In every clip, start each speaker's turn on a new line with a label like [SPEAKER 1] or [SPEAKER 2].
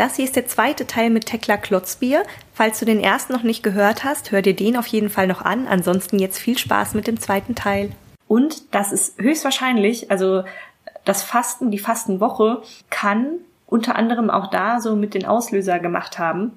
[SPEAKER 1] Das hier ist der zweite Teil mit Tekla Klotzbier. Falls du den ersten noch nicht gehört hast, hör dir den auf jeden Fall noch an. Ansonsten jetzt viel Spaß mit dem zweiten Teil. Und das ist höchstwahrscheinlich, also das Fasten, die Fastenwoche kann unter anderem auch da so mit den Auslöser gemacht haben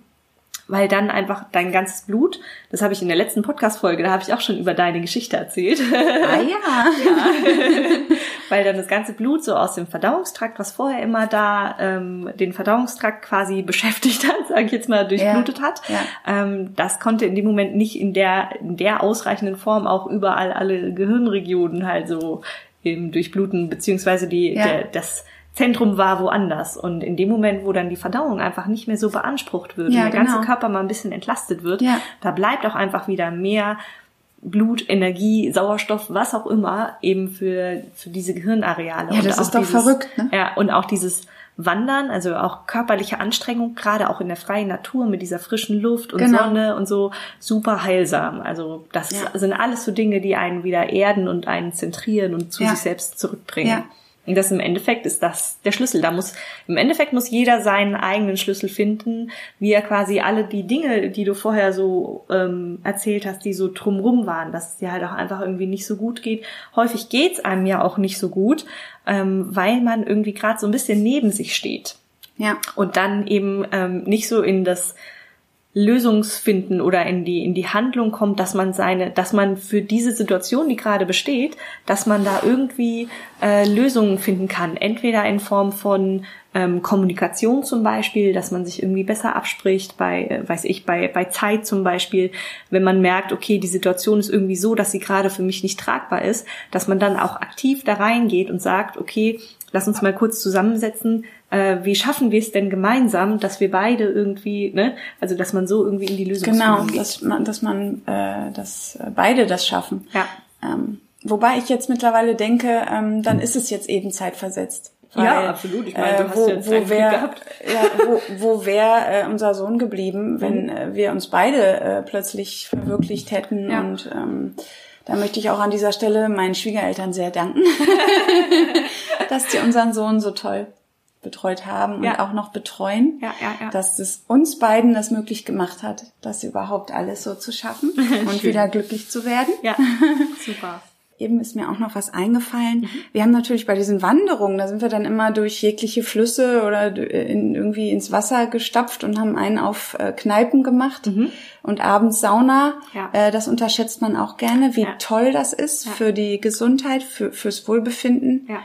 [SPEAKER 1] weil dann einfach dein ganzes Blut, das habe ich in der letzten Podcast-Folge, da habe ich auch schon über deine Geschichte erzählt.
[SPEAKER 2] Ah ja. ja.
[SPEAKER 1] Weil dann das ganze Blut so aus dem Verdauungstrakt, was vorher immer da ähm, den Verdauungstrakt quasi beschäftigt hat, sage ich jetzt mal, durchblutet ja. hat, ja. Ähm, das konnte in dem Moment nicht in der, in der ausreichenden Form auch überall alle Gehirnregionen halt so eben durchbluten, beziehungsweise die, ja. der, das Zentrum war woanders. Und in dem Moment, wo dann die Verdauung einfach nicht mehr so beansprucht wird ja, und der genau. ganze Körper mal ein bisschen entlastet wird, ja. da bleibt auch einfach wieder mehr Blut, Energie, Sauerstoff, was auch immer, eben für, für diese Gehirnareale.
[SPEAKER 2] Ja, das ist doch dieses, verrückt, ne?
[SPEAKER 1] Ja, und auch dieses Wandern, also auch körperliche Anstrengung, gerade auch in der freien Natur mit dieser frischen Luft und genau. Sonne und so, super heilsam. Also das ja. sind alles so Dinge, die einen wieder erden und einen zentrieren und zu ja. sich selbst zurückbringen. Ja. Und das im Endeffekt ist das der Schlüssel. Da muss, im Endeffekt muss jeder seinen eigenen Schlüssel finden, wie er quasi alle die Dinge, die du vorher so ähm, erzählt hast, die so drumrum waren, dass es dir halt auch einfach irgendwie nicht so gut geht. Häufig geht's einem ja auch nicht so gut, ähm, weil man irgendwie gerade so ein bisschen neben sich steht. Ja. Und dann eben ähm, nicht so in das Lösungsfinden oder in die in die Handlung kommt, dass man seine, dass man für diese Situation, die gerade besteht, dass man da irgendwie äh, Lösungen finden kann. Entweder in Form von ähm, Kommunikation zum Beispiel, dass man sich irgendwie besser abspricht, bei, äh, weiß ich, bei bei Zeit zum Beispiel, wenn man merkt, okay, die Situation ist irgendwie so, dass sie gerade für mich nicht tragbar ist, dass man dann auch aktiv da reingeht und sagt, okay, lass uns mal kurz zusammensetzen, äh, wie schaffen wir es denn gemeinsam, dass wir beide irgendwie, ne, also dass man so irgendwie in die Lösung
[SPEAKER 2] Genau, dass man, dass man, äh, dass beide das schaffen. Ja. Ähm, wobei ich jetzt mittlerweile denke, ähm, dann ist es jetzt eben zeitversetzt.
[SPEAKER 1] Weil, ja, absolut. Ich meine, du äh, hast
[SPEAKER 2] wo,
[SPEAKER 1] ja
[SPEAKER 2] wo wär, gehabt. Ja, wo, wo wäre äh, unser Sohn geblieben, wenn mhm. äh, wir uns beide äh, plötzlich verwirklicht hätten? Ja. Und ähm, da möchte ich auch an dieser Stelle meinen Schwiegereltern sehr danken, dass sie unseren Sohn so toll betreut haben ja. und auch noch betreuen, ja, ja, dass es uns beiden das möglich gemacht hat, das überhaupt alles so zu schaffen und wieder glücklich zu werden. Ja, super. Eben ist mir auch noch was eingefallen. Mhm. Wir haben natürlich bei diesen Wanderungen, da sind wir dann immer durch jegliche Flüsse oder in, irgendwie ins Wasser gestapft und haben einen auf äh, Kneipen gemacht mhm. und abends Sauna. Ja. Äh, das unterschätzt man auch gerne, wie ja. toll das ist ja. für die Gesundheit, für, fürs Wohlbefinden. Ja.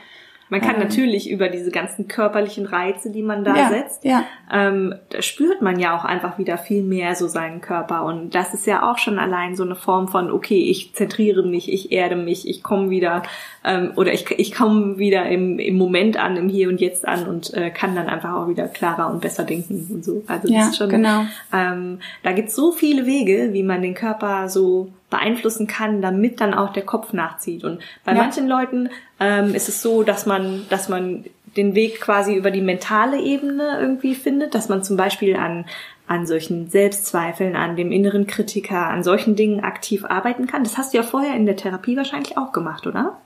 [SPEAKER 1] Man kann ähm, natürlich über diese ganzen körperlichen Reize, die man da ja, setzt, ja. Ähm, da spürt man ja auch einfach wieder viel mehr so seinen Körper. Und das ist ja auch schon allein so eine Form von, okay, ich zentriere mich, ich erde mich, ich komme wieder ähm, oder ich, ich komme wieder im, im Moment an, im Hier und Jetzt an und äh, kann dann einfach auch wieder klarer und besser denken und so. Also
[SPEAKER 2] ja,
[SPEAKER 1] das ist schon,
[SPEAKER 2] genau.
[SPEAKER 1] ähm, da gibt's so viele Wege, wie man den Körper so beeinflussen kann, damit dann auch der Kopf nachzieht. Und bei ja. manchen Leuten ähm, ist es so, dass man, dass man den Weg quasi über die mentale Ebene irgendwie findet, dass man zum Beispiel an an solchen Selbstzweifeln, an dem inneren Kritiker, an solchen Dingen aktiv arbeiten kann. Das hast du ja vorher in der Therapie wahrscheinlich auch gemacht, oder?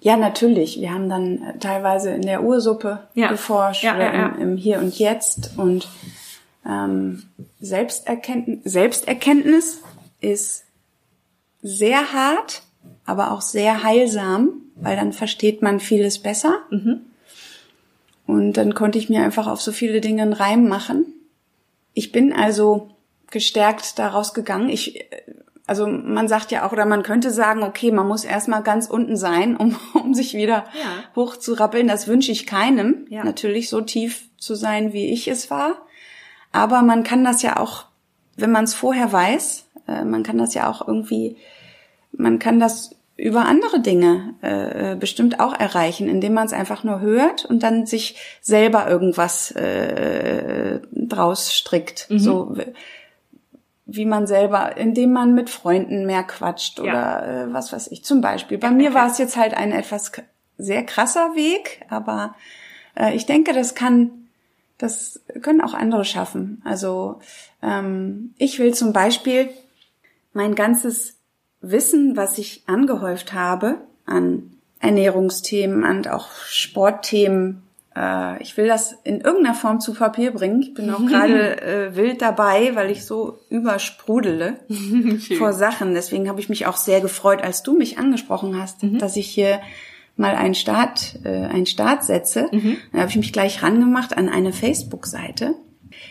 [SPEAKER 2] Ja, natürlich. Wir haben dann äh, teilweise in der Ursuppe ja. geforscht, ja, ja, im, im, Hier und Jetzt und ähm, Selbsterkenntnis, Selbsterkenntnis ist sehr hart, aber auch sehr heilsam, weil dann versteht man vieles besser. Mhm. Und dann konnte ich mir einfach auf so viele Dinge einen Reim machen. Ich bin also gestärkt daraus gegangen. Ich, also man sagt ja auch, oder man könnte sagen, okay, man muss erstmal ganz unten sein, um, um sich wieder ja. hochzurappeln. Das wünsche ich keinem, ja. natürlich so tief zu sein, wie ich es war. Aber man kann das ja auch, wenn man es vorher weiß, äh, man kann das ja auch irgendwie, man kann das über andere Dinge äh, bestimmt auch erreichen, indem man es einfach nur hört und dann sich selber irgendwas äh, draus strickt. Mhm. So wie man selber, indem man mit Freunden mehr quatscht oder ja. äh, was weiß ich. Zum Beispiel. Bei ja, mir okay. war es jetzt halt ein etwas sehr krasser Weg, aber äh, ich denke, das kann, das können auch andere schaffen. Also ähm, ich will zum Beispiel mein ganzes Wissen, was ich angehäuft habe an Ernährungsthemen und auch Sportthemen äh, ich will das in irgendeiner Form zu Papier bringen. Ich bin auch gerade äh, wild dabei, weil ich so übersprudele vor Sachen. Deswegen habe ich mich auch sehr gefreut, als du mich angesprochen hast, mhm. dass ich hier mal einen Start, äh, einen Start setze. Mhm. Dann habe ich mich gleich rangemacht an eine Facebook-Seite.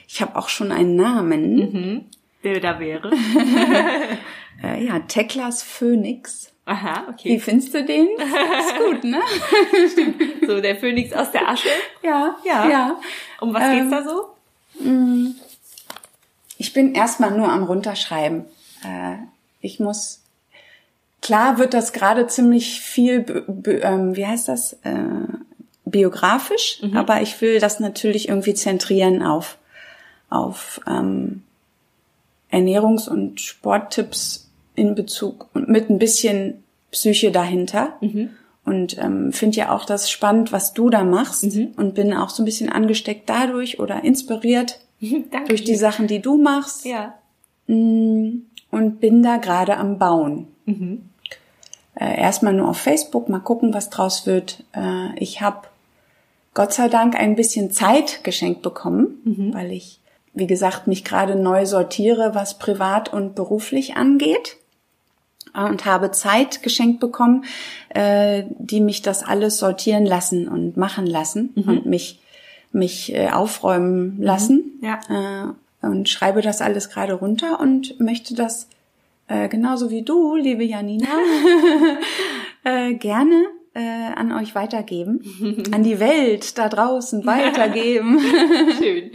[SPEAKER 2] Ich habe auch schon einen Namen.
[SPEAKER 1] Mhm. Der da wäre.
[SPEAKER 2] äh, ja, Teklas Phoenix.
[SPEAKER 1] Aha, okay.
[SPEAKER 2] Wie findest du den? ist gut, ne?
[SPEAKER 1] Stimmt. So, der Phönix aus der Asche?
[SPEAKER 2] Ja, ja. ja.
[SPEAKER 1] Um was ähm, geht's da so?
[SPEAKER 2] Mm, ich bin erstmal nur am Runterschreiben. Äh, ich muss, klar wird das gerade ziemlich viel, ähm, wie heißt das, äh, biografisch, mhm. aber ich will das natürlich irgendwie zentrieren auf, auf ähm, Ernährungs- und Sporttipps in Bezug und mit ein bisschen Psyche dahinter. Mhm. Und ähm, finde ja auch das spannend, was du da machst. Mhm. Und bin auch so ein bisschen angesteckt dadurch oder inspiriert durch die Sachen, die du machst.
[SPEAKER 1] Ja.
[SPEAKER 2] Mm, und bin da gerade am Bauen. Mhm. Äh, erstmal nur auf Facebook, mal gucken, was draus wird. Äh, ich habe Gott sei Dank ein bisschen Zeit geschenkt bekommen, mhm. weil ich, wie gesagt, mich gerade neu sortiere, was privat und beruflich angeht und habe Zeit geschenkt bekommen, äh, die mich das alles sortieren lassen und machen lassen mhm. und mich mich äh, aufräumen mhm. lassen.
[SPEAKER 1] Ja.
[SPEAKER 2] Äh, und schreibe das alles gerade runter und möchte das äh, genauso wie du, liebe Janina, äh, gerne äh, an euch weitergeben, an die Welt da draußen weitergeben.
[SPEAKER 1] Schön.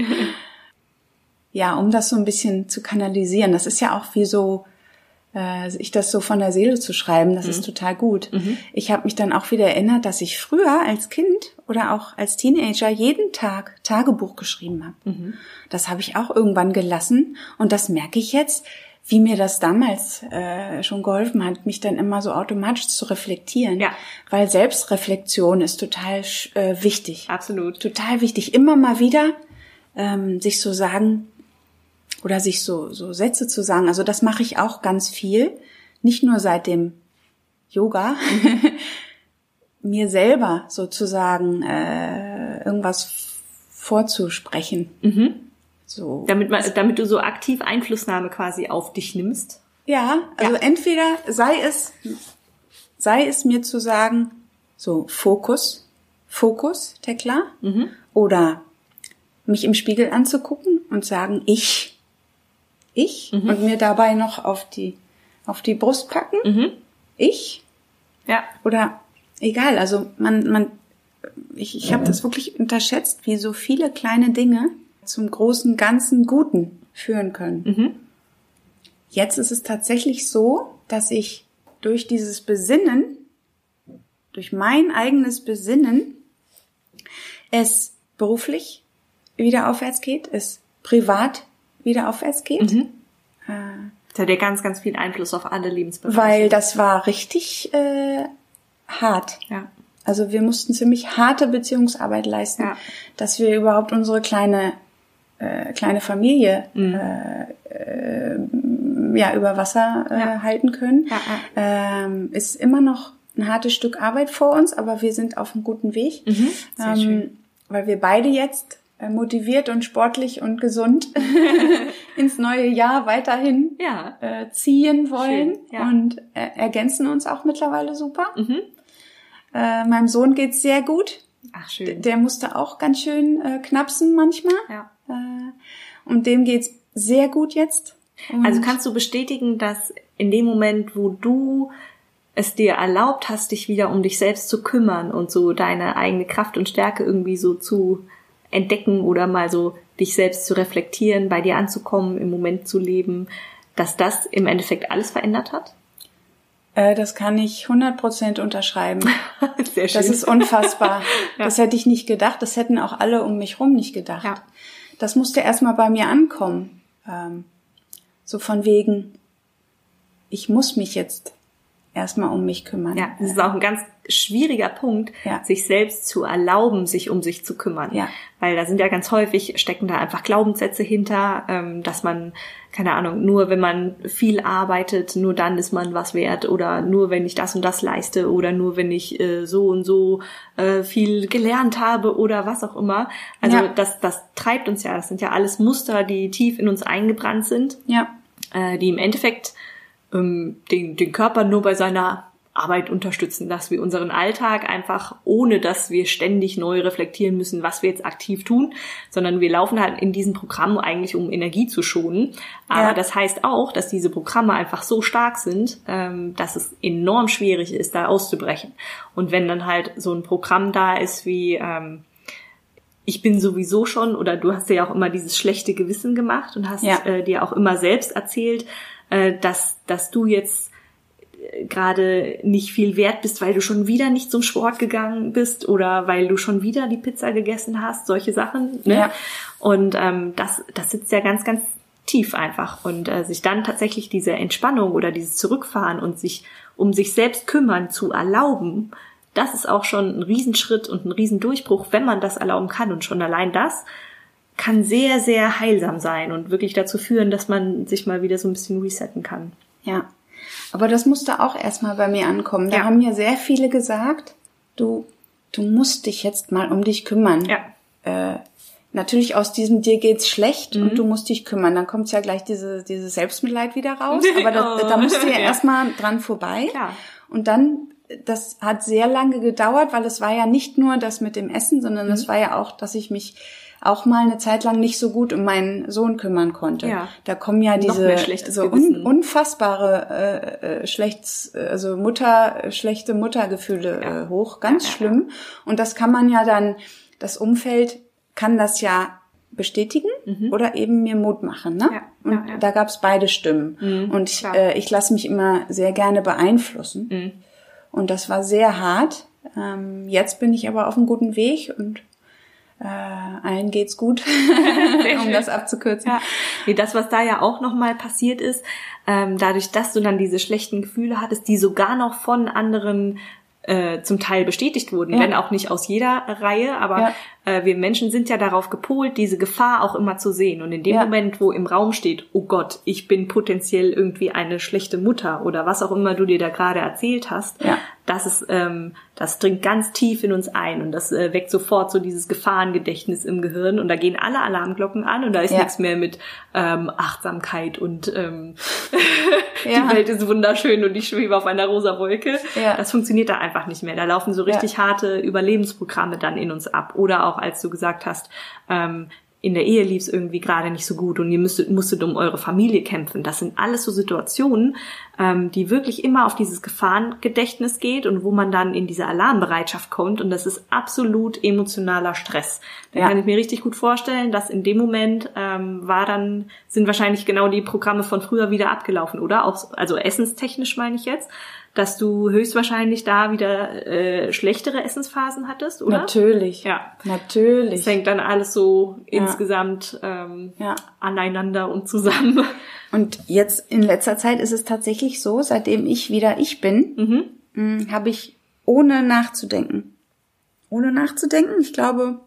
[SPEAKER 2] Ja, um das so ein bisschen zu kanalisieren. Das ist ja auch wie so äh, ich das so von der Seele zu schreiben, das mhm. ist total gut. Mhm. Ich habe mich dann auch wieder erinnert, dass ich früher als Kind oder auch als Teenager jeden Tag Tagebuch geschrieben habe. Mhm. Das habe ich auch irgendwann gelassen und das merke ich jetzt, wie mir das damals äh, schon geholfen hat, mich dann immer so automatisch zu reflektieren.
[SPEAKER 1] Ja.
[SPEAKER 2] Weil Selbstreflexion ist total äh, wichtig.
[SPEAKER 1] Absolut.
[SPEAKER 2] Total wichtig. Immer mal wieder ähm, sich so sagen, oder sich so, so Sätze zu sagen. Also das mache ich auch ganz viel. Nicht nur seit dem Yoga, mir selber sozusagen äh, irgendwas vorzusprechen.
[SPEAKER 1] Mhm. So. Damit, man, damit du so aktiv Einflussnahme quasi auf dich nimmst.
[SPEAKER 2] Ja, also ja. entweder sei es, sei es mir zu sagen, so Fokus, Fokus, Tekla, mhm. oder mich im Spiegel anzugucken und sagen, ich ich mhm. und mir dabei noch auf die auf die Brust packen. Mhm. Ich.
[SPEAKER 1] Ja.
[SPEAKER 2] Oder egal, also man man ich, ich habe das wirklich unterschätzt, wie so viele kleine Dinge zum großen ganzen Guten führen können. Mhm. Jetzt ist es tatsächlich so, dass ich durch dieses Besinnen, durch mein eigenes Besinnen, es beruflich wieder aufwärts geht, es privat wieder aufwärts geht. Mhm.
[SPEAKER 1] Äh, das hat ja ganz, ganz viel Einfluss auf alle Lebensbereiche.
[SPEAKER 2] Weil das war richtig äh, hart.
[SPEAKER 1] Ja.
[SPEAKER 2] Also wir mussten ziemlich harte Beziehungsarbeit leisten, ja. dass wir überhaupt unsere kleine äh, kleine Familie mhm. äh, äh, ja über Wasser äh, ja. halten können. Ja, ähm, ist immer noch ein hartes Stück Arbeit vor uns, aber wir sind auf einem guten Weg, mhm. ähm, weil wir beide jetzt motiviert und sportlich und gesund ins neue Jahr weiterhin
[SPEAKER 1] ja.
[SPEAKER 2] äh, ziehen wollen Schön, ja. und äh, ergänzen uns auch mittlerweile super. Mhm. Äh, meinem Sohn geht's sehr gut.
[SPEAKER 1] Ach schön.
[SPEAKER 2] Der musste auch ganz schön äh, knapsen manchmal.
[SPEAKER 1] Ja.
[SPEAKER 2] Äh, und dem geht's sehr gut jetzt.
[SPEAKER 1] Und also kannst du bestätigen, dass in dem Moment, wo du es dir erlaubt hast, dich wieder um dich selbst zu kümmern und so deine eigene Kraft und Stärke irgendwie so zu entdecken oder mal so dich selbst zu reflektieren, bei dir anzukommen, im Moment zu leben, dass das im Endeffekt alles verändert hat?
[SPEAKER 2] Äh, das kann ich 100% unterschreiben.
[SPEAKER 1] Sehr schön.
[SPEAKER 2] Das ist unfassbar. ja. Das hätte ich nicht gedacht. Das hätten auch alle um mich rum nicht gedacht.
[SPEAKER 1] Ja.
[SPEAKER 2] Das musste erstmal bei mir ankommen. Ähm, so von wegen, ich muss mich jetzt erstmal um mich kümmern.
[SPEAKER 1] Ja, das ist auch ein ganz schwieriger Punkt, ja. sich selbst zu erlauben, sich um sich zu kümmern. Ja. Weil da sind ja ganz häufig, stecken da einfach Glaubenssätze hinter, ähm, dass man, keine Ahnung, nur wenn man viel arbeitet, nur dann ist man was wert oder nur wenn ich das und das leiste oder nur wenn ich äh, so und so äh, viel gelernt habe oder was auch immer. Also ja. das, das treibt uns ja, das sind ja alles Muster, die tief in uns eingebrannt sind. Ja. Äh, die im Endeffekt ähm, den, den Körper nur bei seiner Arbeit unterstützen, dass wir unseren Alltag einfach, ohne dass wir ständig neu reflektieren müssen, was wir jetzt aktiv tun, sondern wir laufen halt in diesen Programmen eigentlich, um Energie zu schonen. Aber ja. das heißt auch, dass diese Programme einfach so stark sind, ähm, dass es enorm schwierig ist, da auszubrechen. Und wenn dann halt so ein Programm da ist wie ähm, ich bin sowieso schon, oder du hast ja auch immer dieses schlechte Gewissen gemacht und hast ja. äh, dir auch immer selbst erzählt, äh, dass, dass du jetzt gerade nicht viel wert bist, weil du schon wieder nicht zum Sport gegangen bist oder weil du schon wieder die Pizza gegessen hast, solche Sachen. Ne? Ja. Und ähm, das, das sitzt ja ganz, ganz tief einfach. Und äh, sich dann tatsächlich diese Entspannung oder dieses Zurückfahren und sich um sich selbst kümmern zu erlauben, das ist auch schon ein Riesenschritt und ein Riesendurchbruch, wenn man das erlauben kann. Und schon allein das kann sehr, sehr heilsam sein und wirklich dazu führen, dass man sich mal wieder so ein bisschen resetten kann.
[SPEAKER 2] Ja. Aber das musste auch erstmal bei mir ankommen. Da ja. haben mir sehr viele gesagt, du, du musst dich jetzt mal um dich kümmern. Ja. Äh, natürlich aus diesem dir geht's schlecht mhm. und du musst dich kümmern. Dann kommt ja gleich diese, diese Selbstmitleid wieder raus. Aber da, oh. da musst du ja, ja. erstmal dran vorbei. Klar. Und dann, das hat sehr lange gedauert, weil es war ja nicht nur das mit dem Essen, sondern es mhm. war ja auch, dass ich mich auch mal eine Zeit lang nicht so gut um meinen Sohn kümmern konnte. Ja. Da kommen ja diese so un, unfassbare äh, äh, schlechts, also Mutter schlechte Muttergefühle ja. äh, hoch, ganz ja, schlimm. Und das kann man ja dann das Umfeld kann das ja bestätigen mhm. oder eben mir Mut machen. Ne? Ja, und ja, ja. da gab's beide Stimmen. Mhm, und ich, äh, ich lasse mich immer sehr gerne beeinflussen. Mhm. Und das war sehr hart. Ähm, jetzt bin ich aber auf einem guten Weg und äh, allen geht's gut, um das abzukürzen.
[SPEAKER 1] Ja. Das, was da ja auch nochmal passiert ist, ähm, dadurch, dass du dann diese schlechten Gefühle hattest, die sogar noch von anderen äh, zum Teil bestätigt wurden, ja. wenn auch nicht aus jeder Reihe, aber ja. Äh, wir Menschen sind ja darauf gepolt, diese Gefahr auch immer zu sehen. Und in dem ja. Moment, wo im Raum steht, oh Gott, ich bin potenziell irgendwie eine schlechte Mutter oder was auch immer du dir da gerade erzählt hast, ja das ist, ähm, das dringt ganz tief in uns ein und das äh, weckt sofort so dieses Gefahrengedächtnis im Gehirn und da gehen alle Alarmglocken an und da ist ja. nichts mehr mit ähm, Achtsamkeit und ähm, ja. die Welt ist wunderschön und ich schwebe auf einer rosa Wolke. Das funktioniert da einfach nicht mehr. Da laufen so richtig harte Überlebensprogramme dann in uns ab. Oder auch als du gesagt hast, ähm, in der Ehe lief es irgendwie gerade nicht so gut und ihr müsstet, musstet um eure Familie kämpfen. Das sind alles so Situationen, ähm, die wirklich immer auf dieses Gefahrengedächtnis geht und wo man dann in diese Alarmbereitschaft kommt und das ist absolut emotionaler Stress. Da ja. kann ich mir richtig gut vorstellen, dass in dem Moment ähm, war dann, sind wahrscheinlich genau die Programme von früher wieder abgelaufen, oder? Auch, also essenstechnisch meine ich jetzt dass du höchstwahrscheinlich da wieder äh, schlechtere Essensphasen hattest, oder?
[SPEAKER 2] Natürlich. Ja. Natürlich.
[SPEAKER 1] Es hängt dann alles so ja. insgesamt ähm, ja. aneinander und zusammen.
[SPEAKER 2] Und jetzt in letzter Zeit ist es tatsächlich so, seitdem ich wieder ich bin, mhm. habe ich ohne nachzudenken, ohne nachzudenken, ich glaube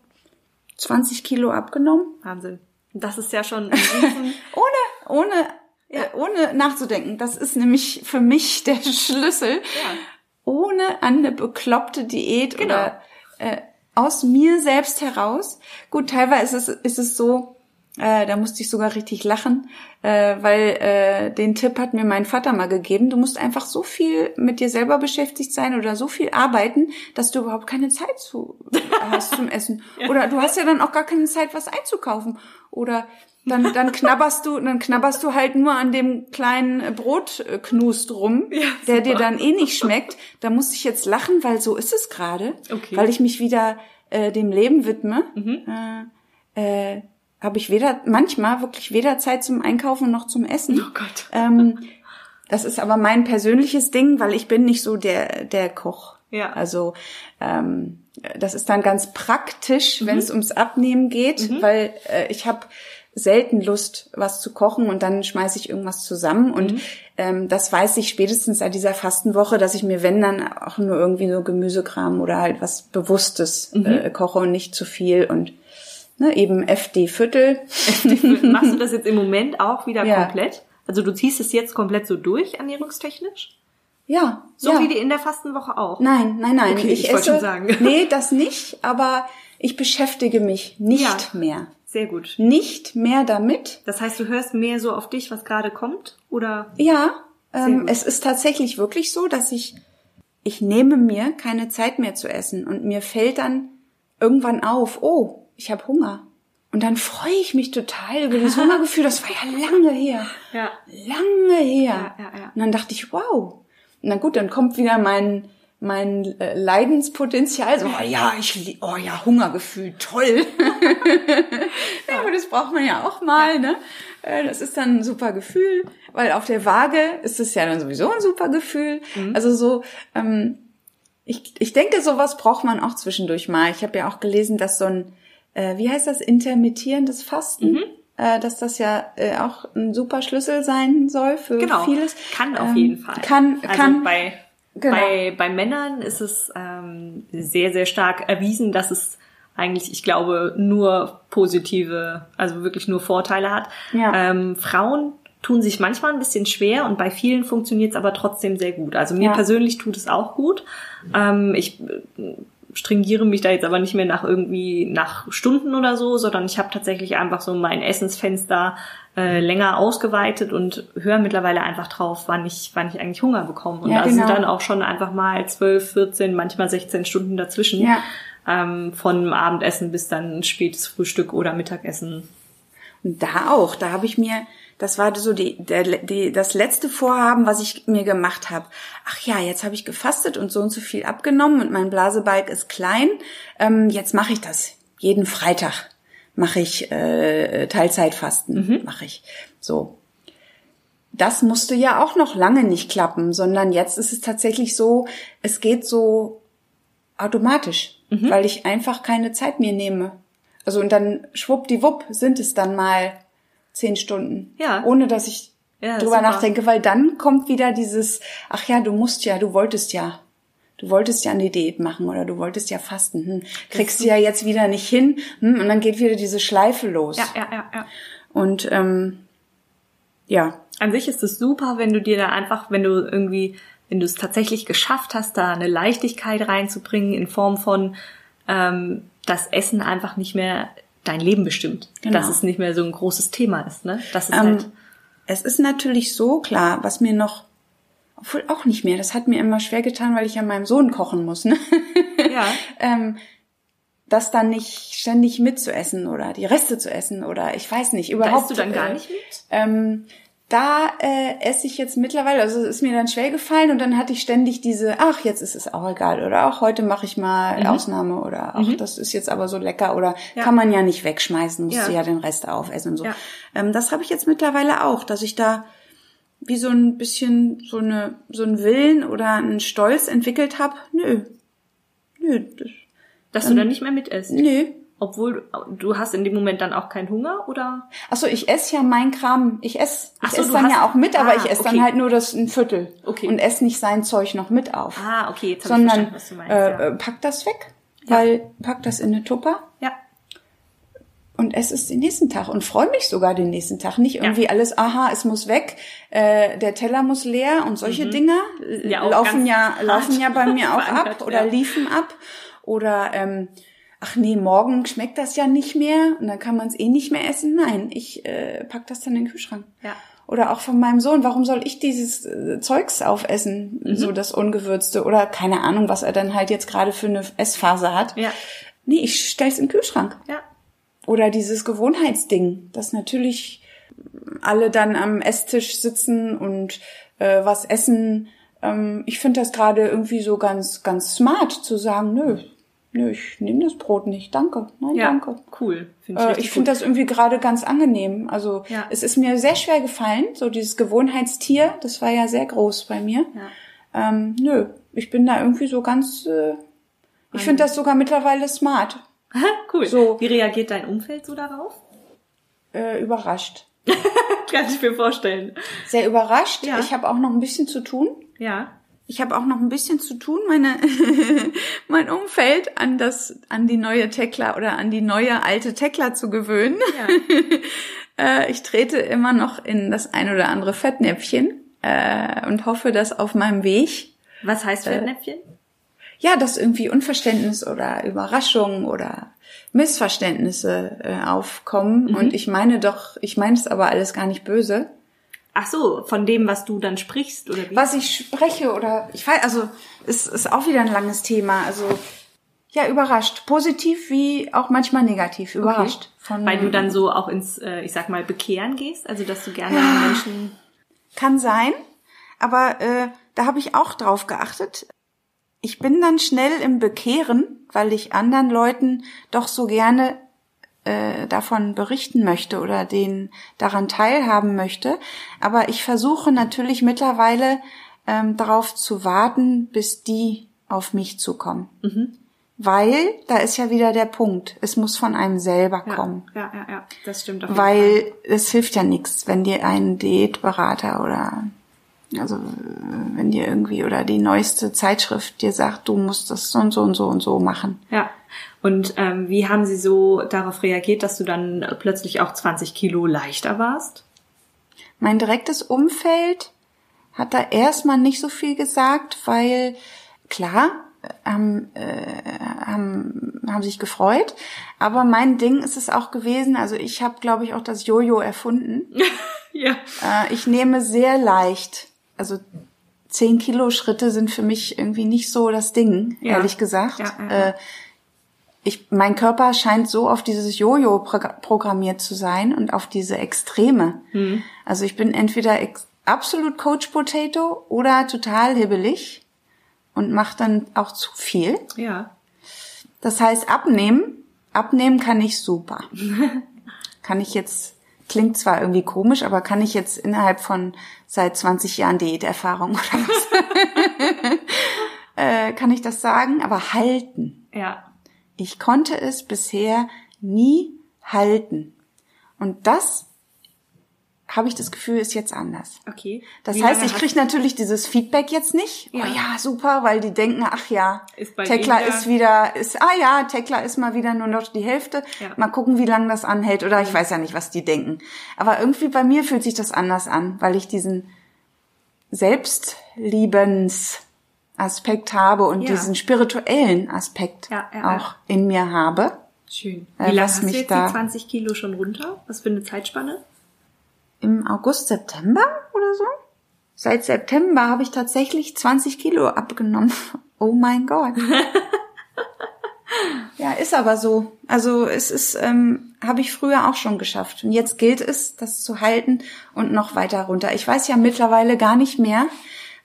[SPEAKER 2] 20 Kilo abgenommen.
[SPEAKER 1] Wahnsinn. Das ist ja schon
[SPEAKER 2] ohne ohne ja. Äh, ohne nachzudenken. Das ist nämlich für mich der Schlüssel. Ja. Ohne an eine bekloppte Diät genau. oder äh, aus mir selbst heraus. Gut, teilweise ist es, ist es so, äh, da musste ich sogar richtig lachen, äh, weil äh, den Tipp hat mir mein Vater mal gegeben. Du musst einfach so viel mit dir selber beschäftigt sein oder so viel arbeiten, dass du überhaupt keine Zeit zu, hast zum Essen. Oder du hast ja dann auch gar keine Zeit, was einzukaufen. Oder dann, dann knabberst du, dann knabberst du halt nur an dem kleinen Brotknust rum, ja, der dir dann eh nicht schmeckt. Da muss ich jetzt lachen, weil so ist es gerade, okay. weil ich mich wieder äh, dem Leben widme. Mhm. Äh, äh, habe ich weder manchmal wirklich weder Zeit zum Einkaufen noch zum Essen. Oh Gott. Ähm, das ist aber mein persönliches Ding, weil ich bin nicht so der der Koch. Ja. Also ähm, das ist dann ganz praktisch, mhm. wenn es ums Abnehmen geht, mhm. weil äh, ich habe selten Lust, was zu kochen und dann schmeiße ich irgendwas zusammen. Und mhm. ähm, das weiß ich spätestens seit dieser Fastenwoche, dass ich mir, wenn dann auch nur irgendwie so Gemüsekram oder halt was Bewusstes mhm. äh, koche und nicht zu viel und ne, eben FD Viertel. FD
[SPEAKER 1] Viertel. Machst du das jetzt im Moment auch wieder ja. komplett? Also du ziehst es jetzt komplett so durch, ernährungstechnisch?
[SPEAKER 2] Ja.
[SPEAKER 1] So
[SPEAKER 2] ja.
[SPEAKER 1] wie die in der Fastenwoche auch?
[SPEAKER 2] Nein, nein, nein. Okay, ich, ich esse, schon sagen. Nee, das nicht, aber ich beschäftige mich nicht ja. mehr.
[SPEAKER 1] Sehr gut.
[SPEAKER 2] Nicht mehr damit.
[SPEAKER 1] Das heißt, du hörst mehr so auf dich, was gerade kommt, oder?
[SPEAKER 2] Ja, ähm, es ist tatsächlich wirklich so, dass ich, ich nehme mir keine Zeit mehr zu essen und mir fällt dann irgendwann auf, oh, ich habe Hunger. Und dann freue ich mich total über das Hungergefühl. Das war ja lange her. Ja. Lange her. Ja, ja, ja. Und dann dachte ich, wow. Na gut, dann kommt wieder mein mein äh, Leidenspotenzial, so, oh ja, ich, oh ja, Hungergefühl, toll. ja, aber das braucht man ja auch mal, ne? Äh, das ist dann ein super Gefühl, weil auf der Waage ist es ja dann sowieso ein super Gefühl. Mhm. Also so, ähm, ich, ich denke, sowas braucht man auch zwischendurch mal. Ich habe ja auch gelesen, dass so ein, äh, wie heißt das, intermittierendes Fasten, mhm. äh, dass das ja äh, auch ein super Schlüssel sein soll für genau. vieles.
[SPEAKER 1] Kann auf ähm, jeden Fall.
[SPEAKER 2] Kann,
[SPEAKER 1] also
[SPEAKER 2] kann.
[SPEAKER 1] Bei Genau. Bei, bei Männern ist es ähm, sehr, sehr stark erwiesen, dass es eigentlich, ich glaube, nur positive, also wirklich nur Vorteile hat. Ja. Ähm, Frauen tun sich manchmal ein bisschen schwer und bei vielen funktioniert es aber trotzdem sehr gut. Also mir ja. persönlich tut es auch gut. Ähm, ich stringiere mich da jetzt aber nicht mehr nach irgendwie nach Stunden oder so, sondern ich habe tatsächlich einfach so mein Essensfenster äh, länger ausgeweitet und höre mittlerweile einfach drauf, wann ich, wann ich eigentlich Hunger bekomme. Und ja, da genau. sind dann auch schon einfach mal 12, 14, manchmal 16 Stunden dazwischen. Ja. Ähm, von Abendessen bis dann spätes Frühstück oder Mittagessen.
[SPEAKER 2] Und da auch, da habe ich mir, das war so die, der, die, das letzte Vorhaben, was ich mir gemacht habe. Ach ja, jetzt habe ich gefastet und so und so viel abgenommen und mein Blasebalg ist klein. Ähm, jetzt mache ich das jeden Freitag mache ich äh, Teilzeitfasten, mhm. mache ich. So. Das musste ja auch noch lange nicht klappen, sondern jetzt ist es tatsächlich so, es geht so automatisch, mhm. weil ich einfach keine Zeit mehr nehme. Also und dann schwuppdiwupp sind es dann mal zehn Stunden. Ja. Ohne dass ich ja, drüber super. nachdenke, weil dann kommt wieder dieses, ach ja, du musst ja, du wolltest ja. Du wolltest ja eine Diät machen oder du wolltest ja fasten. Hm, kriegst du ja jetzt wieder nicht hin. Hm, und dann geht wieder diese Schleife los.
[SPEAKER 1] Ja, ja, ja, ja.
[SPEAKER 2] Und ähm, ja.
[SPEAKER 1] An sich ist es super, wenn du dir da einfach, wenn du irgendwie, wenn du es tatsächlich geschafft hast, da eine Leichtigkeit reinzubringen in Form von ähm, das Essen einfach nicht mehr dein Leben bestimmt. Genau. Dass es nicht mehr so ein großes Thema ist, ne? Das ist ähm, halt.
[SPEAKER 2] Es ist natürlich so klar, was mir noch obwohl auch nicht mehr. Das hat mir immer schwer getan, weil ich ja meinem Sohn kochen muss. Ne? Ja. ähm, das dann nicht ständig mitzuessen oder die Reste zu essen oder ich weiß nicht überhaupt. Da
[SPEAKER 1] du dann gar äh, nicht mit?
[SPEAKER 2] Ähm, da äh, esse ich jetzt mittlerweile, also es ist mir dann schwer gefallen und dann hatte ich ständig diese, ach, jetzt ist es auch egal oder auch heute mache ich mal mhm. Ausnahme oder ach, mhm. das ist jetzt aber so lecker oder ja. kann man ja nicht wegschmeißen, musst ja. du ja den Rest aufessen und so. Ja. Ähm, das habe ich jetzt mittlerweile auch, dass ich da wie so ein bisschen so eine so ein Willen oder einen Stolz entwickelt habe. Nö, nö.
[SPEAKER 1] Das, Dass ähm, du dann nicht mehr mitesst.
[SPEAKER 2] Nö.
[SPEAKER 1] Obwohl du hast in dem Moment dann auch keinen Hunger oder?
[SPEAKER 2] Achso, ich esse ja mein Kram. Ich esse, ich so, esse dann hast, ja auch mit, aber ah, ich esse okay. dann halt nur das ein Viertel okay. und esse nicht sein Zeug noch mit auf.
[SPEAKER 1] Ah, okay,
[SPEAKER 2] jetzt sondern ich was du meinst, äh, ja. Äh, pack das weg, ja. weil pack das in eine Tupper.
[SPEAKER 1] Ja
[SPEAKER 2] und es ist den nächsten Tag und freue mich sogar den nächsten Tag. Nicht irgendwie ja. alles, aha, es muss weg, äh, der Teller muss leer und solche mhm. Dinge ja, laufen ja laufen ja bei mir auch ab oder liefen ab oder ähm, ach nee, morgen schmeckt das ja nicht mehr und dann kann man es eh nicht mehr essen. Nein, ich äh, pack das dann in den Kühlschrank.
[SPEAKER 1] Ja.
[SPEAKER 2] Oder auch von meinem Sohn, warum soll ich dieses äh, Zeugs aufessen, mhm. so das Ungewürzte oder keine Ahnung, was er dann halt jetzt gerade für eine Essphase hat.
[SPEAKER 1] Ja.
[SPEAKER 2] Nee, ich stell's in den Kühlschrank.
[SPEAKER 1] Ja.
[SPEAKER 2] Oder dieses Gewohnheitsding, dass natürlich alle dann am Esstisch sitzen und äh, was essen. Ähm, ich finde das gerade irgendwie so ganz, ganz smart zu sagen, nö, nö, ich nehme das Brot nicht, danke, nein, ja, danke.
[SPEAKER 1] Cool.
[SPEAKER 2] Find ich äh, ich finde das irgendwie gerade ganz angenehm. Also ja. es ist mir sehr schwer gefallen, so dieses Gewohnheitstier, das war ja sehr groß bei mir. Ja. Ähm, nö, ich bin da irgendwie so ganz. Äh, ich finde das sogar mittlerweile smart.
[SPEAKER 1] cool. So. Wie reagiert dein Umfeld so darauf?
[SPEAKER 2] äh, überrascht.
[SPEAKER 1] Kann ich mir vorstellen.
[SPEAKER 2] Sehr überrascht. Ja. Ich habe auch noch ein bisschen zu tun.
[SPEAKER 1] Ja.
[SPEAKER 2] Ich habe auch noch ein bisschen zu tun, meine mein Umfeld an das an die neue Tekla oder an die neue alte Tekla zu gewöhnen. Ja. äh, ich trete immer noch in das ein oder andere Fettnäpfchen äh, und hoffe, dass auf meinem Weg.
[SPEAKER 1] Was heißt äh, Fettnäpfchen?
[SPEAKER 2] Ja, dass irgendwie Unverständnis oder Überraschung oder Missverständnisse aufkommen. Mhm. Und ich meine doch, ich meine es aber alles gar nicht böse.
[SPEAKER 1] Ach so, von dem, was du dann sprichst oder
[SPEAKER 2] wie? Was ich spreche oder ich weiß, also es ist auch wieder ein langes Thema. Also ja, überrascht, positiv wie auch manchmal negativ, überrascht.
[SPEAKER 1] Okay. Weil du dann so auch ins, äh, ich sag mal, Bekehren gehst, also dass du gerne ja, Menschen.
[SPEAKER 2] Kann sein, aber äh, da habe ich auch drauf geachtet. Ich bin dann schnell im Bekehren, weil ich anderen Leuten doch so gerne äh, davon berichten möchte oder den daran teilhaben möchte. Aber ich versuche natürlich mittlerweile ähm, darauf zu warten, bis die auf mich zukommen. Mhm. Weil, da ist ja wieder der Punkt, es muss von einem selber kommen.
[SPEAKER 1] Ja, ja, ja, das stimmt.
[SPEAKER 2] Auf Weil es hilft ja nichts, wenn dir ein Diätberater oder also wenn dir irgendwie oder die neueste Zeitschrift dir sagt, du musst das so und so und so und so machen.
[SPEAKER 1] Ja. Und ähm, wie haben sie so darauf reagiert, dass du dann plötzlich auch 20 Kilo leichter warst?
[SPEAKER 2] Mein direktes Umfeld hat da erstmal nicht so viel gesagt, weil klar, haben, äh, haben, haben sich gefreut. Aber mein Ding ist es auch gewesen, also ich habe, glaube ich, auch das Jojo erfunden. ja. Äh, ich nehme sehr leicht, also zehn Kilo Schritte sind für mich irgendwie nicht so das Ding, ja. ehrlich gesagt. Ja, ja, äh, ich, mein Körper scheint so auf dieses Jojo programmiert zu sein und auf diese Extreme. Mhm. Also ich bin entweder absolut Coach Potato oder total hibbelig und mache dann auch zu viel.
[SPEAKER 1] Ja.
[SPEAKER 2] Das heißt, abnehmen, abnehmen kann ich super. kann ich jetzt, klingt zwar irgendwie komisch, aber kann ich jetzt innerhalb von seit 20 Jahren Diäterfahrung oder was, äh, kann ich das sagen, aber halten.
[SPEAKER 1] Ja.
[SPEAKER 2] Ich konnte es bisher nie halten. Und das habe ich das Gefühl, ist jetzt anders.
[SPEAKER 1] Okay.
[SPEAKER 2] Das Wie heißt, ich kriege natürlich dieses Feedback jetzt nicht. Ja. Oh ja, super, weil die denken, ach ja, Tekla ist wieder, ist, ah ja, Tekla ist mal wieder nur noch die Hälfte. Ja. Mal gucken, wie lange das anhält. Oder ich weiß ja nicht, was die denken. Aber irgendwie bei mir fühlt sich das anders an, weil ich diesen Selbstliebens Aspekt habe und ja. diesen spirituellen Aspekt ja, ja, auch in mir habe.
[SPEAKER 1] Schön. Äh, Wie lange hast du jetzt die 20 Kilo schon runter? Was für eine Zeitspanne?
[SPEAKER 2] Im August, September oder so? Seit September habe ich tatsächlich 20 Kilo abgenommen. Oh mein Gott. ja, ist aber so. Also es ist, ähm, habe ich früher auch schon geschafft. Und jetzt gilt es, das zu halten und noch weiter runter. Ich weiß ja mittlerweile gar nicht mehr,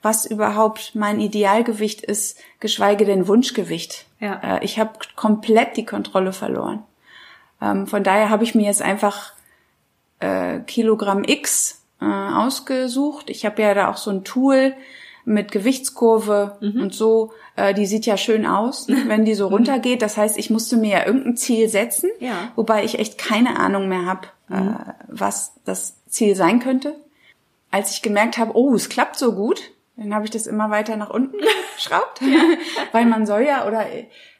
[SPEAKER 2] was überhaupt mein Idealgewicht ist, geschweige denn Wunschgewicht. Ja. Äh, ich habe komplett die Kontrolle verloren. Ähm, von daher habe ich mir jetzt einfach äh, Kilogramm X äh, ausgesucht. Ich habe ja da auch so ein Tool mit Gewichtskurve mhm. und so. Die sieht ja schön aus, wenn die so mhm. runtergeht. Das heißt, ich musste mir ja irgendein Ziel setzen, ja. wobei ich echt keine Ahnung mehr habe, mhm. was das Ziel sein könnte. Als ich gemerkt habe, oh, es klappt so gut, dann habe ich das immer weiter nach unten geschraubt, weil man soll ja oder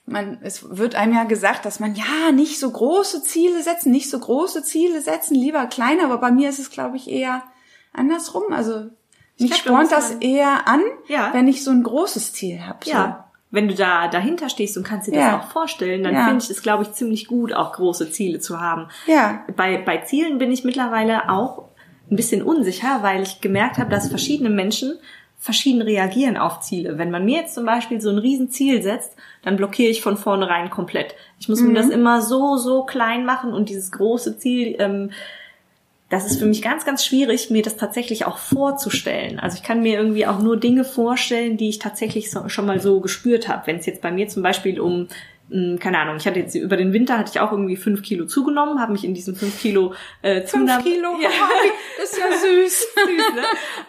[SPEAKER 2] man es wird einem ja gesagt, dass man ja nicht so große Ziele setzen, nicht so große Ziele setzen, lieber kleine, aber bei mir ist es glaube ich eher andersrum, also mich spornt das eher an, ja. wenn ich so ein großes Ziel habe. So.
[SPEAKER 1] Ja. Wenn du da dahinter stehst und kannst dir das ja. auch vorstellen, dann ja. finde ich es, glaube ich, ziemlich gut, auch große Ziele zu haben.
[SPEAKER 2] Ja.
[SPEAKER 1] Bei, bei Zielen bin ich mittlerweile auch ein bisschen unsicher, weil ich gemerkt habe, dass verschiedene Menschen verschieden reagieren auf Ziele. Wenn man mir jetzt zum Beispiel so ein Riesenziel setzt, dann blockiere ich von vornherein komplett. Ich muss mhm. mir das immer so, so klein machen und dieses große Ziel, ähm, das ist für mich ganz, ganz schwierig, mir das tatsächlich auch vorzustellen. Also ich kann mir irgendwie auch nur Dinge vorstellen, die ich tatsächlich so, schon mal so gespürt habe. Wenn es jetzt bei mir zum Beispiel um keine Ahnung, ich hatte jetzt über den Winter hatte ich auch irgendwie fünf Kilo zugenommen, habe mich in diesen fünf Kilo
[SPEAKER 2] äh, Fünf Kilo? Ja. das ist ja süß. süß
[SPEAKER 1] ne?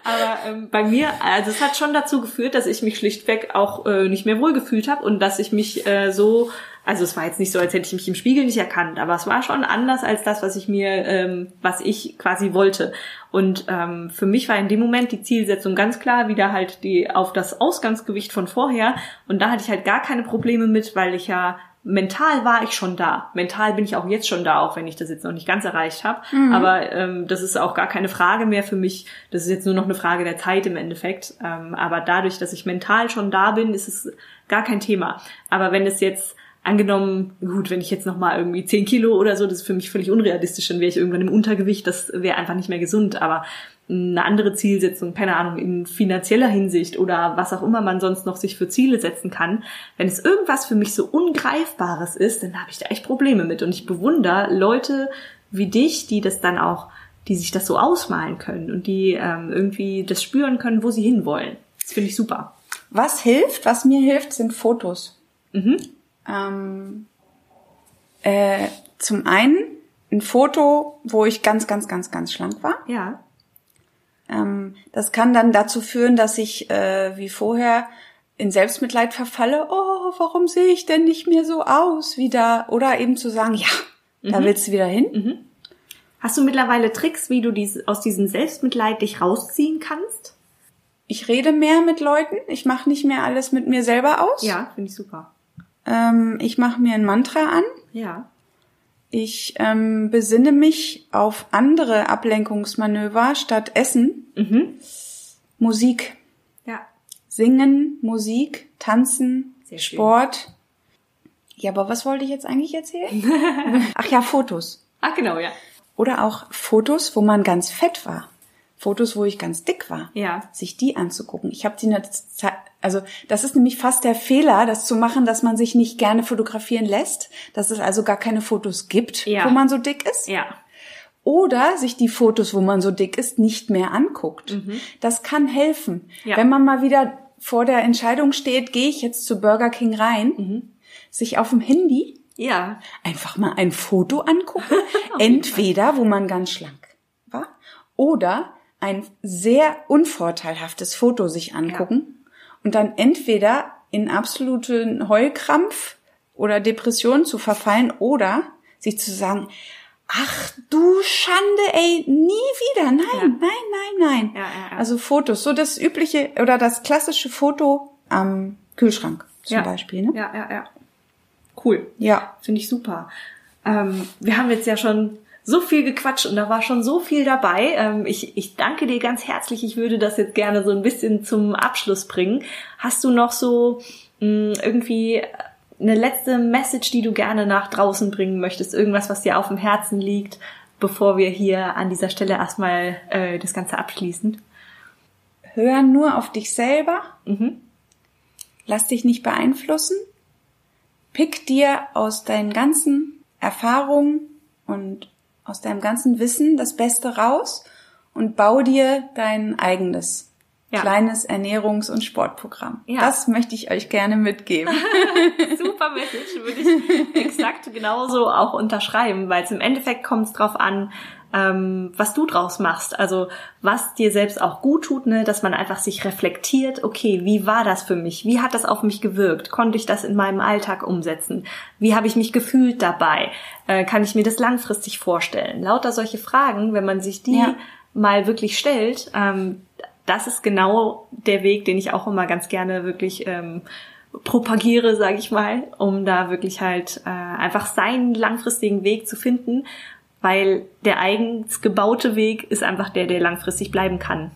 [SPEAKER 1] Aber ähm, bei mir, also es hat schon dazu geführt, dass ich mich schlichtweg auch äh, nicht mehr wohlgefühlt habe und dass ich mich äh, so Also es war jetzt nicht so, als hätte ich mich im Spiegel nicht erkannt, aber es war schon anders als das, was ich mir, ähm, was ich quasi wollte. Und ähm, für mich war in dem Moment die Zielsetzung ganz klar wieder halt die auf das Ausgangsgewicht von vorher. Und da hatte ich halt gar keine Probleme mit, weil ich ja mental war ich schon da. Mental bin ich auch jetzt schon da, auch wenn ich das jetzt noch nicht ganz erreicht habe. Mhm. Aber ähm, das ist auch gar keine Frage mehr für mich. Das ist jetzt nur noch eine Frage der Zeit im Endeffekt. Ähm, aber dadurch, dass ich mental schon da bin, ist es gar kein Thema. Aber wenn es jetzt angenommen, gut, wenn ich jetzt noch mal irgendwie 10 Kilo oder so, das ist für mich völlig unrealistisch, dann wäre ich irgendwann im Untergewicht, das wäre einfach nicht mehr gesund. Aber eine andere Zielsetzung, keine Ahnung, in finanzieller Hinsicht oder was auch immer man sonst noch sich für Ziele setzen kann, wenn es irgendwas für mich so Ungreifbares ist, dann habe ich da echt Probleme mit. Und ich bewundere Leute wie dich, die das dann auch, die sich das so ausmalen können und die ähm, irgendwie das spüren können, wo sie hinwollen. Das finde ich super.
[SPEAKER 2] Was hilft, was mir hilft, sind Fotos. Mhm. Ähm, äh, zum einen ein Foto, wo ich ganz, ganz, ganz, ganz schlank war.
[SPEAKER 1] Ja.
[SPEAKER 2] Ähm, das kann dann dazu führen, dass ich äh, wie vorher in Selbstmitleid verfalle. Oh, warum sehe ich denn nicht mehr so aus wie da? Oder eben zu sagen, ja, mhm. da willst du wieder hin. Mhm.
[SPEAKER 1] Hast du mittlerweile Tricks, wie du dies, aus diesem Selbstmitleid dich rausziehen kannst?
[SPEAKER 2] Ich rede mehr mit Leuten. Ich mache nicht mehr alles mit mir selber aus.
[SPEAKER 1] Ja, finde ich super.
[SPEAKER 2] Ähm, ich mache mir ein Mantra an.
[SPEAKER 1] Ja.
[SPEAKER 2] Ich ähm, besinne mich auf andere Ablenkungsmanöver statt Essen. Mhm. Musik.
[SPEAKER 1] Ja.
[SPEAKER 2] Singen, Musik, Tanzen, Sport. Ja, aber was wollte ich jetzt eigentlich erzählen? Ach ja, Fotos.
[SPEAKER 1] Ach genau, ja.
[SPEAKER 2] Oder auch Fotos, wo man ganz fett war. Fotos, wo ich ganz dick war.
[SPEAKER 1] Ja.
[SPEAKER 2] Sich die anzugucken. Ich habe die eine Zeit, also das ist nämlich fast der Fehler, das zu machen, dass man sich nicht gerne fotografieren lässt, dass es also gar keine Fotos gibt, ja. wo man so dick ist.
[SPEAKER 1] Ja.
[SPEAKER 2] Oder sich die Fotos, wo man so dick ist, nicht mehr anguckt. Mhm. Das kann helfen. Ja. Wenn man mal wieder vor der Entscheidung steht, gehe ich jetzt zu Burger King rein, mhm. sich auf dem Handy
[SPEAKER 1] ja.
[SPEAKER 2] einfach mal ein Foto angucken. Entweder, wo man ganz schlank war, oder ein sehr unvorteilhaftes Foto sich angucken und dann entweder in absoluten Heulkrampf oder Depression zu verfallen oder sich zu sagen, ach du Schande, ey, nie wieder, nein, ja. nein, nein, nein.
[SPEAKER 1] Ja, ja,
[SPEAKER 2] also Fotos, so das übliche oder das klassische Foto am Kühlschrank zum Beispiel. Ne?
[SPEAKER 1] Ja, ja, ja. Cool.
[SPEAKER 2] Ja.
[SPEAKER 1] Finde ich super. Ähm, wir haben jetzt ja schon so viel gequatscht und da war schon so viel dabei. Ähm, ich, ich danke dir ganz herzlich. Ich würde das jetzt gerne so ein bisschen zum Abschluss bringen. Hast du noch so mh, irgendwie eine letzte Message, die du gerne nach draußen bringen möchtest? Irgendwas, was dir auf dem Herzen liegt, bevor wir hier an dieser Stelle erstmal äh, das Ganze abschließen?
[SPEAKER 2] Hör nur auf dich selber. Mhm. Lass dich nicht beeinflussen. Pick dir aus deinen ganzen Erfahrungen und aus deinem ganzen Wissen das Beste raus und bau dir dein eigenes ja. kleines Ernährungs- und Sportprogramm. Ja. Das möchte ich euch gerne mitgeben.
[SPEAKER 1] Super Message, würde ich exakt genauso auch unterschreiben, weil es im Endeffekt kommt es drauf an, ähm, was du draus machst. Also was dir selbst auch gut tut, ne, dass man einfach sich reflektiert, okay, wie war das für mich? Wie hat das auf mich gewirkt? Konnte ich das in meinem Alltag umsetzen? Wie habe ich mich gefühlt dabei? Äh, kann ich mir das langfristig vorstellen? Lauter solche Fragen, wenn man sich die ja. mal wirklich stellt, ähm, das ist genau der Weg, den ich auch immer ganz gerne wirklich ähm, propagiere, sage ich mal, um da wirklich halt äh, einfach seinen langfristigen Weg zu finden weil der eigens gebaute Weg ist einfach der, der langfristig bleiben kann.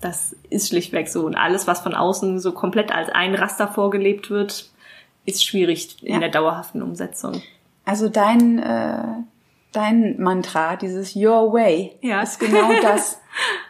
[SPEAKER 1] Das ist schlichtweg so. Und alles, was von außen so komplett als ein Raster vorgelebt wird, ist schwierig in ja. der dauerhaften Umsetzung.
[SPEAKER 2] Also dein, äh, dein Mantra, dieses Your Way, ja. ist genau das.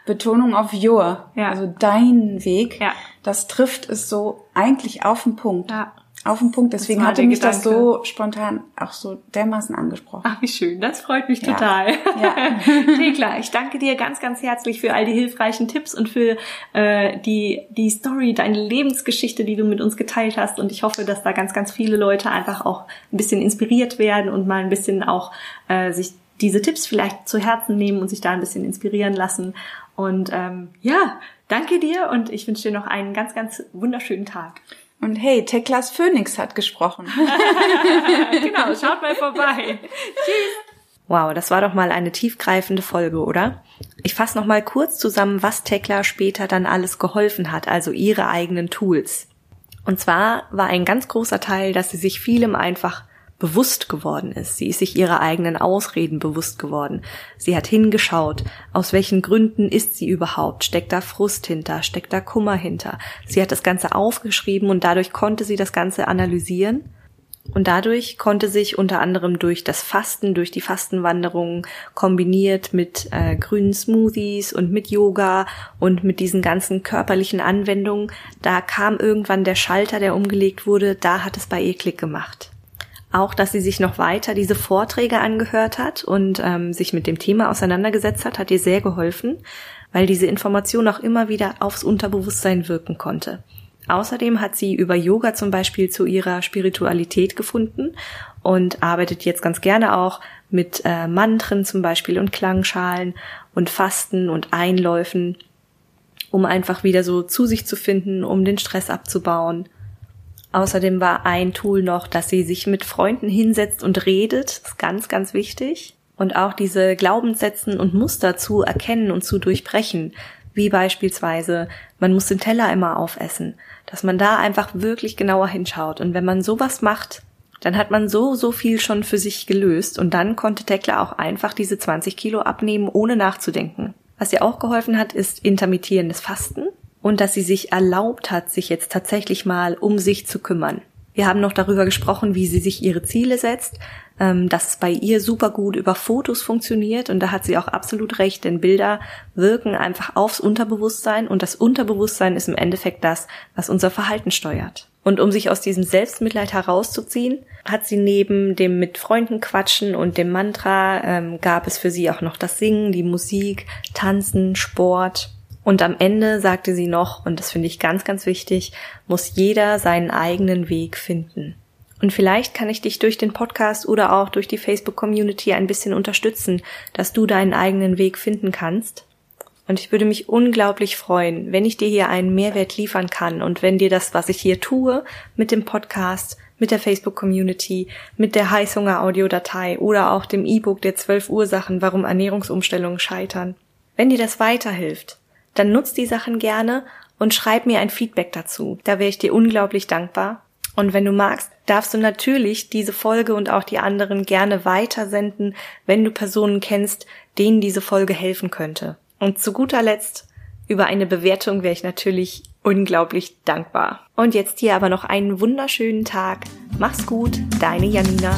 [SPEAKER 2] Betonung auf Your. Ja. Also dein Weg. Ja. Das trifft es so eigentlich auf den Punkt. Ja auf den Punkt. Deswegen hatte mich Gedanke. das so spontan auch so dermaßen angesprochen.
[SPEAKER 1] Ach, wie schön. Das freut mich total. Ja. ja. Thekla, ich danke dir ganz, ganz herzlich für all die hilfreichen Tipps und für äh, die, die Story, deine Lebensgeschichte, die du mit uns geteilt hast. Und ich hoffe, dass da ganz, ganz viele Leute einfach auch ein bisschen inspiriert werden und mal ein bisschen auch äh, sich diese Tipps vielleicht zu Herzen nehmen und sich da ein bisschen inspirieren lassen. Und ähm, ja, danke dir und ich wünsche dir noch einen ganz, ganz wunderschönen Tag.
[SPEAKER 2] Und hey, Teklas Phoenix hat gesprochen.
[SPEAKER 1] genau, schaut mal vorbei. Tschüss. Wow, das war doch mal eine tiefgreifende Folge, oder? Ich fasse noch mal kurz zusammen, was Tekla später dann alles geholfen hat, also ihre eigenen Tools. Und zwar war ein ganz großer Teil, dass sie sich vielem einfach bewusst geworden ist. Sie ist sich ihrer eigenen Ausreden bewusst geworden. Sie hat hingeschaut, aus welchen Gründen ist sie überhaupt? Steckt da Frust hinter? Steckt da Kummer hinter? Sie hat das Ganze aufgeschrieben und dadurch konnte sie das Ganze analysieren. Und dadurch konnte sich unter anderem durch das Fasten, durch die Fastenwanderungen kombiniert mit äh, grünen Smoothies und mit Yoga und mit diesen ganzen körperlichen Anwendungen, da kam irgendwann der Schalter, der umgelegt wurde, da hat es bei ihr Klick gemacht auch, dass sie sich noch weiter diese Vorträge angehört hat und ähm, sich mit dem Thema auseinandergesetzt hat, hat ihr sehr geholfen, weil diese Information auch immer wieder aufs Unterbewusstsein wirken konnte. Außerdem hat sie über Yoga zum Beispiel zu ihrer Spiritualität gefunden und arbeitet jetzt ganz gerne auch mit äh, Mantren zum Beispiel und Klangschalen und Fasten und Einläufen, um einfach wieder so zu sich zu finden, um den Stress abzubauen Außerdem war ein Tool noch, dass sie sich mit Freunden hinsetzt und redet. Das ist ganz, ganz wichtig. Und auch diese Glaubenssätzen und Muster zu erkennen und zu durchbrechen. Wie beispielsweise, man muss den Teller immer aufessen. Dass man da einfach wirklich genauer hinschaut. Und wenn man sowas macht, dann hat man so, so viel schon für sich gelöst. Und dann konnte Tekla auch einfach diese 20 Kilo abnehmen, ohne nachzudenken. Was ihr auch geholfen hat, ist intermittierendes Fasten und dass sie sich erlaubt hat, sich jetzt tatsächlich mal um sich zu kümmern. Wir haben noch darüber gesprochen, wie sie sich ihre Ziele setzt, ähm, dass es bei ihr super gut über Fotos funktioniert und da hat sie auch absolut recht, denn Bilder wirken einfach aufs Unterbewusstsein und das Unterbewusstsein ist im Endeffekt das, was unser Verhalten steuert. Und um sich aus diesem Selbstmitleid herauszuziehen, hat sie neben dem mit Freunden quatschen und dem Mantra ähm, gab es für sie auch noch das Singen, die Musik, Tanzen, Sport und am Ende sagte sie noch, und das finde ich ganz, ganz wichtig, muss jeder seinen eigenen Weg finden. Und vielleicht kann ich dich durch den Podcast oder auch durch die Facebook-Community ein bisschen unterstützen, dass du deinen eigenen Weg finden kannst. Und ich würde mich unglaublich freuen, wenn ich dir hier einen Mehrwert liefern kann und wenn dir das, was ich hier tue, mit dem Podcast, mit der Facebook-Community, mit der Heißhunger-Audiodatei oder auch dem E-Book der zwölf Ursachen, warum Ernährungsumstellungen scheitern, wenn dir das weiterhilft, dann nutz die Sachen gerne und schreib mir ein Feedback dazu. Da wäre ich dir unglaublich dankbar. Und wenn du magst, darfst du natürlich diese Folge und auch die anderen gerne weitersenden, wenn du Personen kennst, denen diese Folge helfen könnte. Und zu guter Letzt, über eine Bewertung wäre ich natürlich unglaublich dankbar. Und jetzt hier aber noch einen wunderschönen Tag. Mach's gut, deine Janina.